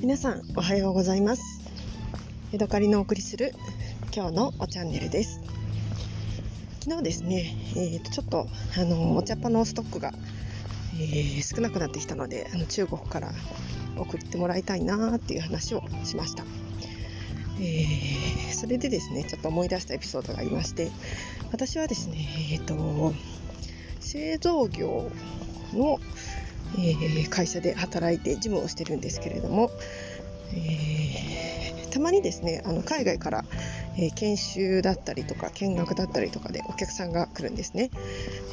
皆さんおはようございます。ヤドカリのお送りする今日のおチャンネルです。昨日ですね、えー、とちょっとあのお茶っ葉のストックが、えー、少なくなってきたのであの中国から送ってもらいたいなっていう話をしました。えー、それでですねちょっと思い出したエピソードがありまして私はですねえっ、ー、と製造業の、えー、会社で働いて事務をしてるんですけれども、えー、たまにですねあの海外から、えー、研修だったりとか見学だったりとかでお客さんが来るんですね。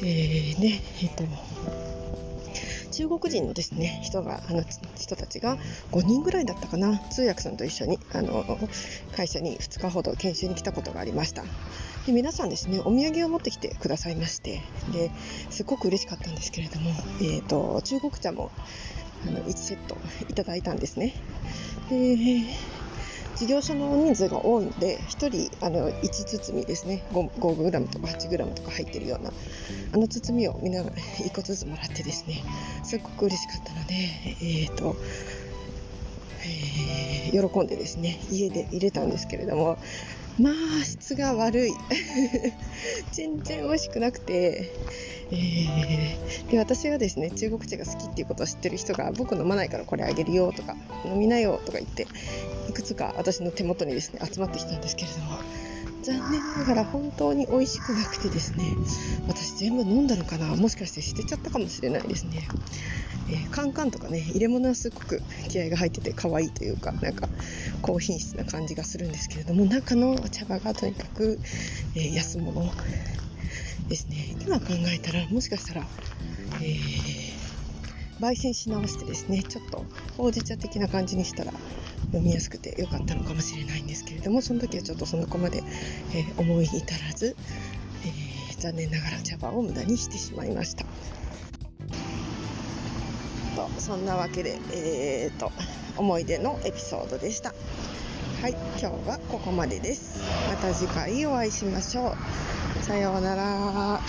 えー、ねえっと中国人のですね人があの人たちが5人ぐらいだったかな通訳さんと一緒にあの会社に2日ほど研修に来たことがありましたで皆さんですねお土産を持ってきてくださいましてですごく嬉しかったんですけれども、えーと、中国茶もあの1セットいただいたんですね。で事業所の人数が多いので1人あの1包みですね。5, 5g とか 8g とか入ってるようなあの包みをみんな1個ずつもらってですね。すっごく嬉しかったので、えーとえー、喜んでですね家で入れたんですけれどもまあ質が悪い。全然美味しくなくて、えー、で私がですね中国茶が好きっていうことを知ってる人が僕飲まないからこれあげるよとか飲みなよとか言っていくつか私の手元にですね集まってきたんですけれども残念ながら本当に美味しくなくてですね私全部飲んだのかなもしかして捨てちゃったかもしれないですね、えー、カンカンとかね入れ物はすっごく気合が入ってて可愛いというかなんか高品質な感じがするんですけれども中の茶葉がとにかく、えー、安物ですね。今考えたらもしかしたら、えー、焙煎し直してですねちょっとほうじ茶的な感じにしたら飲みやすくて良かったのかもしれないんですけれどもその時はちょっとその子まで、えー、思い至らず、えー、残念ながら茶葉を無駄にしてしまいました。とそんなわけで、えーと、思い出のエピソードでした。はい、今日はここまでです。また次回お会いしましょう。さようなら。